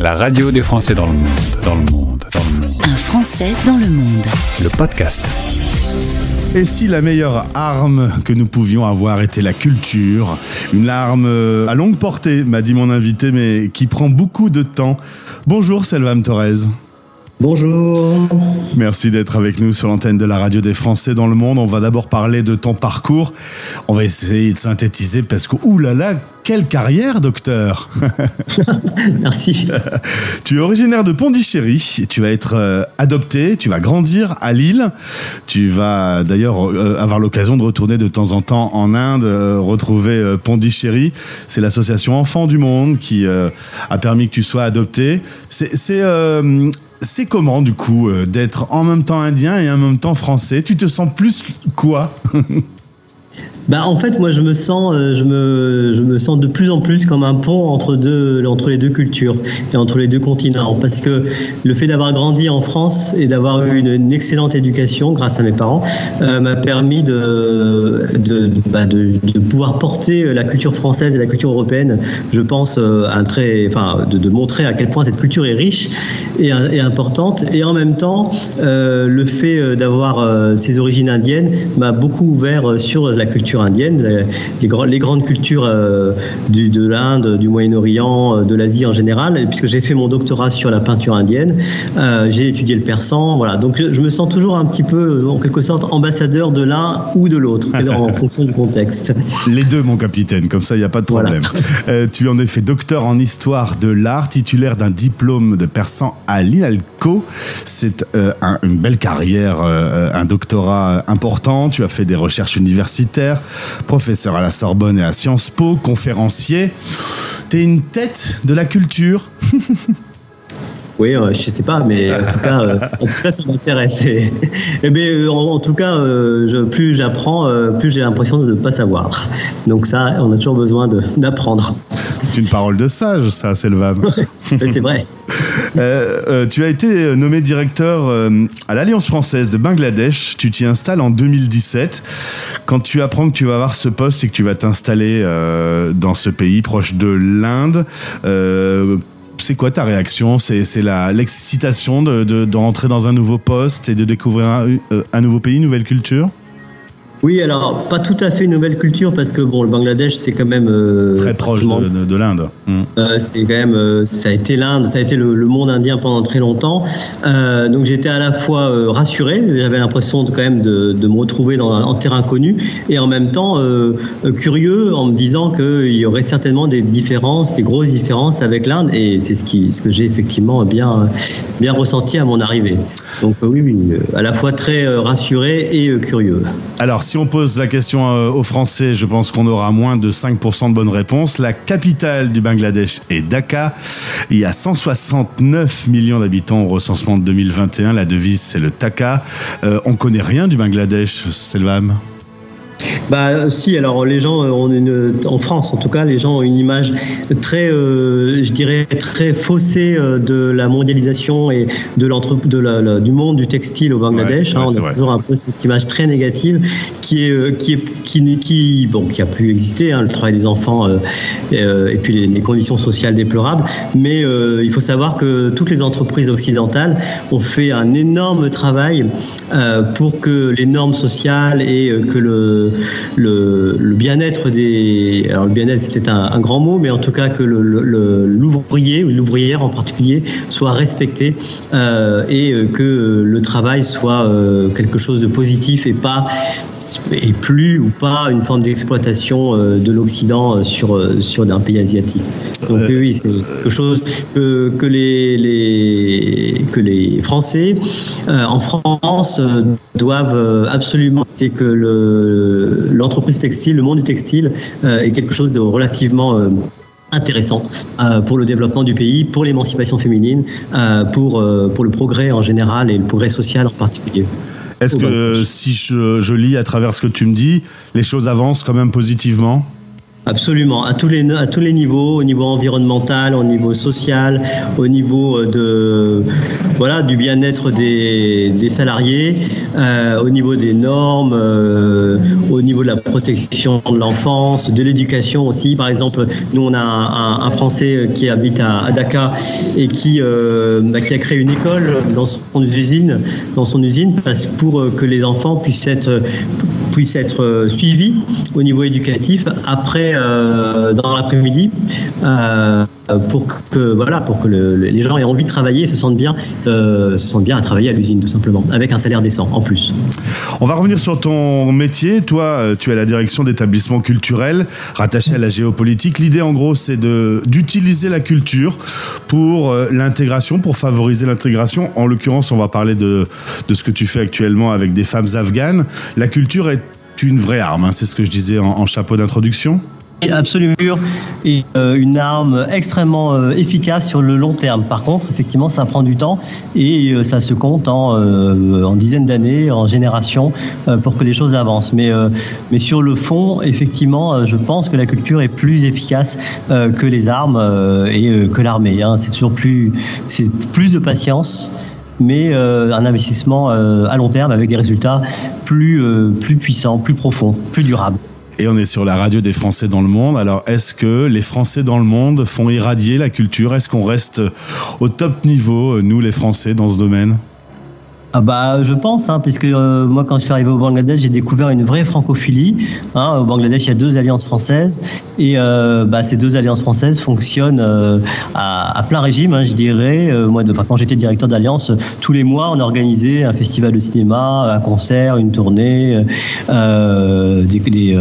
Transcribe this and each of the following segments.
La radio des Français dans le monde, dans le monde, dans le monde. Un Français dans le monde. Le podcast. Et si la meilleure arme que nous pouvions avoir était la culture Une arme euh, à longue portée, m'a dit mon invité, mais qui prend beaucoup de temps. Bonjour Selvam Torres. Bonjour. Merci d'être avec nous sur l'antenne de la radio des Français dans le monde. On va d'abord parler de ton parcours. On va essayer de synthétiser parce que, oulala, quelle carrière, docteur Merci. Tu es originaire de Pondichéry. Tu vas être euh, adopté, tu vas grandir à Lille. Tu vas d'ailleurs euh, avoir l'occasion de retourner de temps en temps en Inde, euh, retrouver Pondichéry. C'est l'association Enfants du Monde qui a permis que tu sois adopté. C'est comment du coup d'être en même temps indien et en même temps français? Tu te sens plus quoi? Bah en fait moi je me sens euh, je me je me sens de plus en plus comme un pont entre deux entre les deux cultures et entre les deux continents. Parce que le fait d'avoir grandi en France et d'avoir eu une, excellente éducation grâce à mes parents euh, m'a permis de bah, de de pouvoir porter la culture française et la culture européenne je pense euh, un très enfin de, montrer à quel point cette culture est riche et, importante. Et en même temps le fait d'avoir ces origines indiennes m'a beaucoup ouvert sur la culture indienne, les, les, grands- les grandes cultures euh, du, de l'Inde, du Moyen-Orient, euh, de l'Asie en général, puisque j'ai fait mon doctorat sur la peinture indienne, euh, j'ai étudié le persan, voilà. Donc je, je me sens toujours un petit peu, en quelque sorte, ambassadeur de l'un ou de l'autre, en fonction du contexte. Les deux, mon capitaine, comme ça, il n'y a pas de problème. Euh, tu en es fait docteur en histoire de l'art, titulaire d'un diplôme de persan à l'INALCO. C'est un- une belle carrière, un doctorat important. Tu as fait des recherches universitaires, professeur à la Sorbonne et à Sciences Po, conférencier. T'es une tête de la culture. Oui, euh, je sais pas, mais en tout cas, euh, ça m'intéresse. Et, bien, euh, en, tout cas, euh, plus j'apprends, plus j'ai l'impression de ne pas savoir. Donc ça, on a toujours besoin d'apprendre. C'est une parole de sage, ça, c'est le VAM. Mais c'est vrai. Euh, euh, tu as été nommé directeur euh, à l'Alliance française de Bangladesh. Tu t'y installes en 2017. Quand tu apprends que tu vas avoir ce poste et que tu vas t'installer euh, dans ce pays proche de l'Inde, euh, c'est quoi ta réaction? C'est l'excitation de, de, de rentrer dans un nouveau poste et de découvrir un, euh, un nouveau pays, une nouvelle culture? Oui, alors pas tout à fait une nouvelle culture parce que bon, le Bangladesh c'est quand même euh, Très proche de, de- de l'Inde. Mm. Euh, c'est quand même, euh, ça a été l'Inde, ça a été le, le monde indien pendant très longtemps. Donc j'étais à la fois rassuré, j'avais l'impression de, quand même de, de me retrouver dans un en terrain connu, et en même temps curieux en me disant qu'il y aurait certainement des différences, des grosses différences avec l'Inde, et c'est ce qui, ce que j'ai effectivement bien, bien ressenti à mon arrivée. Donc oui, oui, à la fois très rassuré et curieux. Alors, si on pose la question euh, aux Français, je pense qu'on aura moins de 5% de bonnes réponses. La capitale du Bangladesh est Dhaka. Il y a 169 millions d'habitants au recensement de 2021. La devise, c'est le Taka. Euh, on connaît rien du Bangladesh, Selvam. Bah si, alors les gens euh, ont une, en France en tout cas, les gens ont une image très, euh, je dirais très faussée euh, de la mondialisation et de l'entre, de la, la- du monde du textile au Bangladesh. Ouais, hein. on vrai. a toujours un peu cette image très négative qui est, qui est, qui, qui, bon, qui a pu exister, hein, le travail des enfants euh, et, euh, et puis les, les conditions sociales déplorables. Mais il faut savoir que toutes les entreprises occidentales ont fait un énorme travail pour que les normes sociales et que le, le, le bien-être des. Alors, le bien-être, c'est peut-être un, un grand mot, mais en tout cas que le- le- le- l'ouvrier ou l'ouvrière en particulier soit respecté euh, et euh, que le travail soit euh, quelque chose de positif et pas et plus ou pas une forme d'exploitation euh, de l'Occident sur sur un pays asiatique. Donc oui, c'est quelque chose que, que les, les que les Français en France doivent absolument. C'est que le l'entreprise textile, le monde du textile euh, est quelque chose de relativement euh, intéressant euh, pour le développement du pays, pour l'émancipation féminine, euh, pour, euh, pour le progrès en général et le progrès social en particulier. Est-ce que si je, je lis à travers ce que tu me dis, les choses avancent quand même positivement? Absolument, à tous les à tous les niveaux, au niveau environnemental, au niveau social, au niveau de voilà du bien-être des, des, salariés, euh, au niveau des normes, euh, au niveau de la protection de l'enfance, de l'éducation aussi. Par exemple, nous on a un, un, Français qui habite à, à, Dakar et qui euh, bah, qui a créé une école dans son usine, dans son usine, parce pour que les enfants puissent être puissent être suivis au niveau éducatif après euh, dans l'après-midi euh, pour que voilà pour que le, les gens aient envie de travailler et se sentent bien euh, se sentent bien à travailler à l'usine tout simplement avec un salaire décent en plus. On va revenir sur ton métier. Toi, tu es à la direction d'établissements culturels rattaché à la géopolitique. L'idée en gros, c'est de d'utiliser la culture pour l'intégration, pour favoriser l'intégration. En l'occurrence, on va parler de de ce que tu fais actuellement avec des femmes afghanes. La culture est une vraie arme, hein, c'est ce que je disais en chapeau d'introduction Absolument, et euh, une arme extrêmement euh, efficace sur le long terme. Par contre, effectivement, ça prend du temps et euh, ça se compte en, en dizaines d'années, en générations, pour que les choses avancent. Mais, mais sur le fond, effectivement, je pense que la culture est plus efficace que les armes et que l'armée. Hein. C'est toujours plus, plus de patience mais un investissement à long terme avec des résultats plus, plus puissants, plus profonds, plus durables. Et on est sur la radio des Français dans le monde. Alors, est-ce que les Français dans le monde font irradier la culture? Est-ce qu'on reste au top niveau, nous les Français, dans ce domaine? Ah bah, je pense, hein, puisque euh, moi, quand je suis arrivé au Bangladesh, j'ai découvert une vraie francophilie. Hein. Au Bangladesh, il y a deux alliances françaises, et euh, bah, ces deux alliances françaises fonctionnent euh, à, plein régime, hein, je dirais. Euh, moi, de, quand j'étais directeur d'alliance, tous les mois, on organisait un festival de cinéma, un concert, une tournée, euh, des, des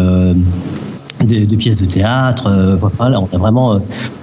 des, pièces de théâtre. Euh, on a vraiment, euh,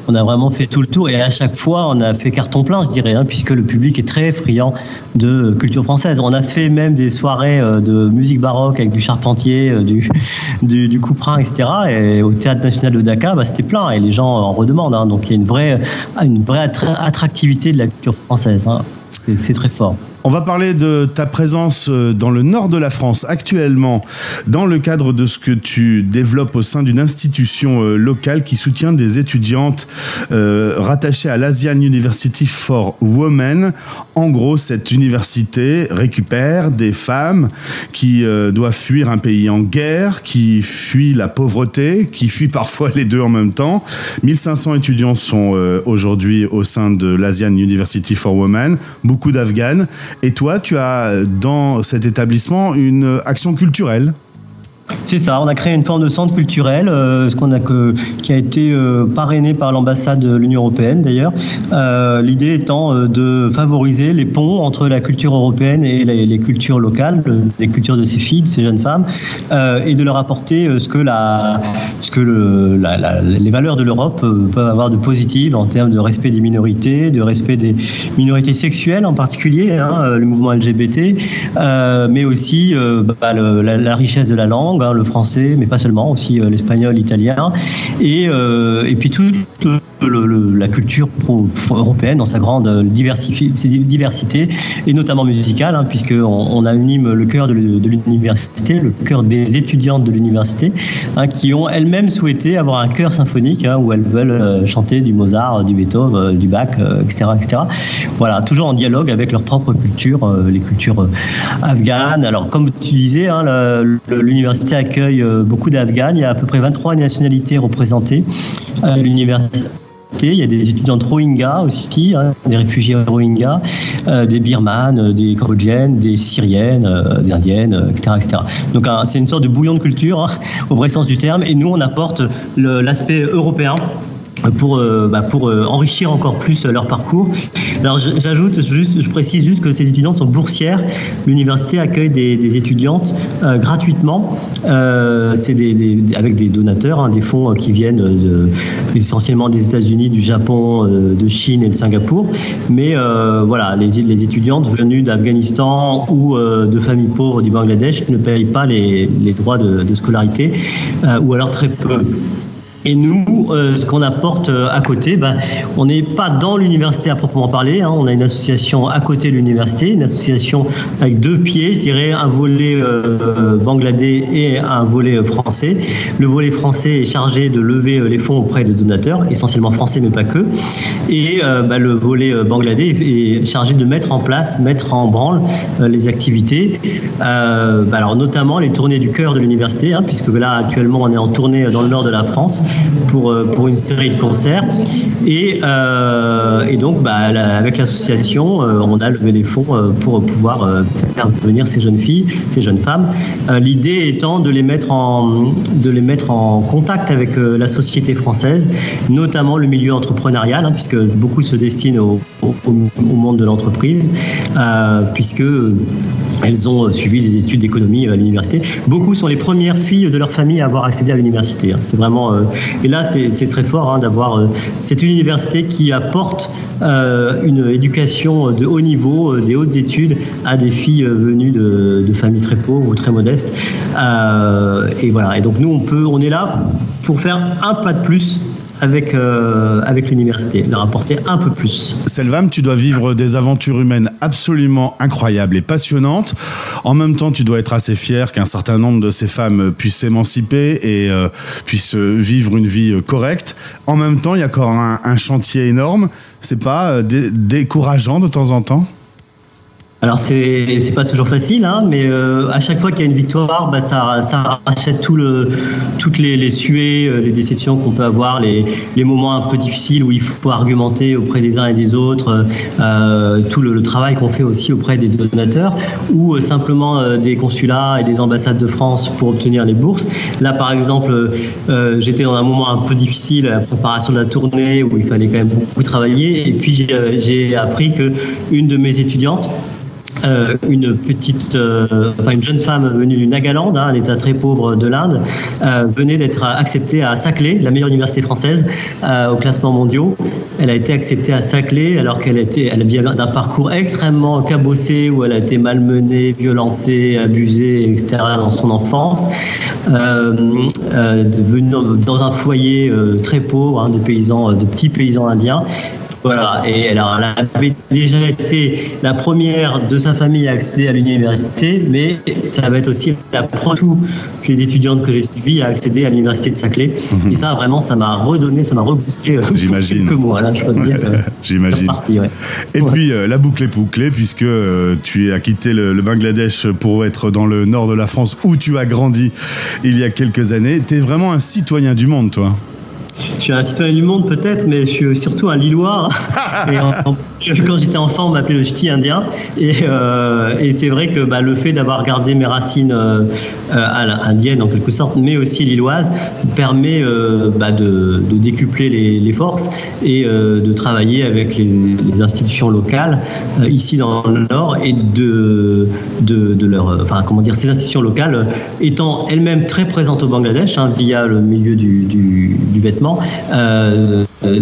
on a vraiment fait tout le tour et à chaque fois, on a fait carton plein, je dirais, hein, puisque le public est très friand de culture française. On a fait même des soirées euh, de musique baroque avec du Charpentier, du, du, du Couperin, etc. Et au théâtre national de Dakar, bah, c'était plein et les gens en redemandent. Hein, donc il y a une vraie, une vraie attractivité de la culture française. Hein. C'est très fort. On va parler de ta présence euh, dans le nord de la France actuellement, dans le cadre de ce que tu développes au sein d'une institution euh, locale qui soutient des étudiantes euh, rattachées à l'Asian University for Women. En gros, cette université récupère des femmes qui doivent fuir un pays en guerre, qui fuient la pauvreté, qui fuient parfois les deux en même temps. 1500 étudiants sont aujourd'hui au sein de l'Asian University for Women, beaucoup d'Afghanes. Et toi, tu as dans cet établissement une action culturelle c'est ça, on a créé une forme de centre culturel, euh, qui a été euh, parrainé par l'ambassade de l'Union européenne d'ailleurs. Euh, L'idée étant de favoriser les ponts entre la culture européenne et les, cultures locales, les cultures de ces filles, de ces jeunes femmes, et de leur apporter ce que, les valeurs de l'Europe peuvent avoir de positif en termes de respect des minorités, de respect des minorités sexuelles en particulier, hein, le mouvement LGBT, mais aussi bah, la richesse de la langue hein, le français, mais pas seulement, aussi euh, l'espagnol, l'italien, et, euh, et puis toute la culture pro, européenne dans sa grande diversité, et notamment musicale, hein, puisqu'on on anime le cœur de, l'université, le cœur des étudiantes de l'université, hein, qui ont elles-mêmes souhaité avoir un chœur symphonique, hein, où elles veulent euh, chanter du Mozart, du Beethoven, euh, du Bach, euh, etc., etc. Voilà, toujours en dialogue avec leur propre culture, euh, les cultures afghanes. Alors, comme tu disais, hein, l'université accueille beaucoup d'Afghanes. Il y a à peu près 23 nationalités représentées à l'université. Il y a des étudiants de Rohingya aussi, hein, des réfugiés Rohingya, euh, des Birmanes, des Cambodgiennes, des Syriennes, euh, des Indiennes, etc. etc. Donc c'est une sorte de bouillon de culture, hein, au vrai sens du terme, et nous on apporte l'aspect européen pour, euh, bah, euh, enrichir encore plus leur parcours. Alors j'ajoute, je précise juste que ces étudiantes sont boursières. L'université accueille des, étudiantes euh, gratuitement. Euh, c'est avec des donateurs, hein, des fonds qui viennent essentiellement des États-Unis, du Japon, euh, de Chine et de Singapour. Mais euh, voilà, les, étudiantes venues d'Afghanistan ou de familles pauvres du Bangladesh ne payent pas les, droits de scolarité ou alors très peu. Et nous, euh, ce qu'on apporte euh, à côté, ben, on n'est pas dans l'université à proprement parler. Hein. On a une association à côté de l'université, une association avec deux pieds, je dirais, un volet euh, bangladais et un volet français. Le volet français est chargé de lever les fonds auprès des donateurs, essentiellement français mais pas que. Et ben, le volet bangladais est chargé de mettre en place, mettre en branle les activités. Ben, alors notamment les tournées du cœur de l'université, hein, puisque là actuellement on est en tournée dans le nord de la France pour, euh, pour une série de concerts. Et, euh, et donc, bah, avec l'association, euh, on a levé des fonds pour pouvoir faire venir ces jeunes filles, ces jeunes femmes. L'idée étant de les mettre en, de les mettre en contact avec la société française, notamment le milieu entrepreneurial, hein, puisque beaucoup se destinent au, au, monde de l'entreprise, puisque elles ont suivi des études d'économie à l'université. Beaucoup sont les premières filles de leur famille à avoir accédé à l'université. Hein. C'est vraiment et là, c'est très fort hein, d'avoir. Euh, c'est une université qui apporte euh, une éducation de haut niveau, euh, des hautes études à des filles venues de, de familles très pauvres ou très modestes. et voilà. Et donc nous, on peut, on est là pour faire un pas de plus avec, euh, avec l'université, leur apporter un peu plus. Selvam, tu dois vivre des aventures humaines absolument incroyables et passionnantes. En même temps, tu dois être assez fier qu'un certain nombre de ces femmes puissent s'émanciper et euh, puissent vivre une vie correcte. En même temps, il y a encore un, un chantier énorme. C'est pas euh, décourageant de temps en temps? Alors c'est c'est pas toujours facile, hein, mais euh, à chaque fois qu'il y a une victoire, bah, ça ça rachète tout le toutes les, les suées, euh, les déceptions qu'on peut avoir, les, les moments un peu difficiles où il faut argumenter auprès des uns et des autres, euh, tout le, travail qu'on fait aussi auprès des donateurs ou euh, simplement euh, des consulats et des ambassades de France pour obtenir les bourses. Là par exemple, j'étais dans un moment un peu difficile, la préparation de la tournée où il fallait quand même beaucoup travailler et puis j'ai appris que une de mes étudiantes euh, une petite, euh, enfin une jeune femme venue du Nagaland, hein, un état très pauvre de l'Inde, euh, venait d'être acceptée à Saclay, la meilleure université française au classement mondiaux. Elle a été acceptée à Saclay alors qu'elle était, elle vient d'un parcours extrêmement cabossé où elle a été malmenée, violentée, abusée, etc. dans son enfance, venue dans un foyer très pauvre, hein, de paysans, de petits paysans indiens. Voilà, et elle, avait déjà été la première de sa famille à accéder à l'université, mais ça va être aussi la première toutes les étudiantes que j'ai suivies à accéder à l'université de Saclay. Mhm. Et ça, vraiment, ça m'a redonné, ça m'a reboosté euh, J'imagine. quelques mois, là, je peux te dire. J'imagine. Et puis, euh, la boucle est bouclée, puisque euh, tu as quitté le, le, Bangladesh pour être dans le nord de la France, où tu as grandi il y a quelques années. Tu es vraiment un citoyen du monde, toi je suis un citoyen du monde peut-être, mais je suis surtout un Lillois. et quand j'étais enfant, on m'appelait le ch'ti indien. Et, euh, et c'est vrai que bah, le fait d'avoir gardé mes racines euh, euh indiennes en quelque sorte, mais aussi lilloises, permet euh, bah, de, de, décupler les, les forces et de travailler avec les, les institutions locales ici dans le Nord et de, de, de leur, enfin comment dire, ces institutions locales étant elles-mêmes très présentes au Bangladesh hein, via le milieu du, du, du vêtement,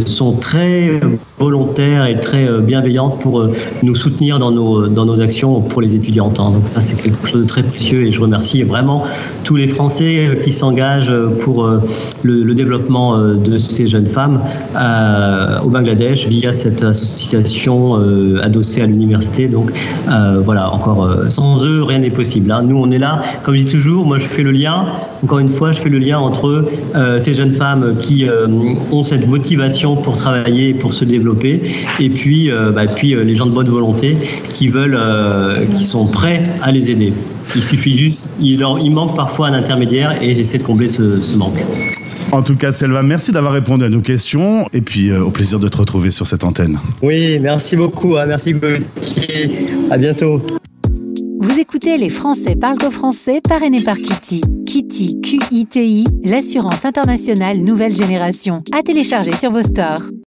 sont très volontaires et très bienveillantes pour euh, nous soutenir dans nos, dans nos actions pour les étudiantes. Hein. Donc ça, c'est quelque chose de très précieux et je remercie vraiment tous les Français euh, qui s'engagent pour euh, le, développement de ces jeunes femmes euh, au Bangladesh via cette association euh, adossée à l'université. Donc euh, voilà, encore sans eux, rien n'est possible. Hein. Nous, on est là, comme je dis toujours, moi je fais le lien, encore une fois, je fais le lien entre ces jeunes femmes qui ont cette motivation pour travailler, pour se développer, et puis euh, bah, puis euh, les gens de bonne volonté qui veulent, euh, qui sont prêts à les aider. Il suffit juste, il, leur, il manque parfois un intermédiaire et j'essaie de combler ce, ce, manque. En tout cas, Selva, merci d'avoir répondu à nos questions et puis euh, au plaisir de te retrouver sur cette antenne. Oui, merci beaucoup. Hein, merci Gauthier. À bientôt. Vous écoutez Les Français parlent au français, parrainé par Kitty. Kitty, Q-I-T-I, l'assurance internationale nouvelle génération. À télécharger sur vos stores.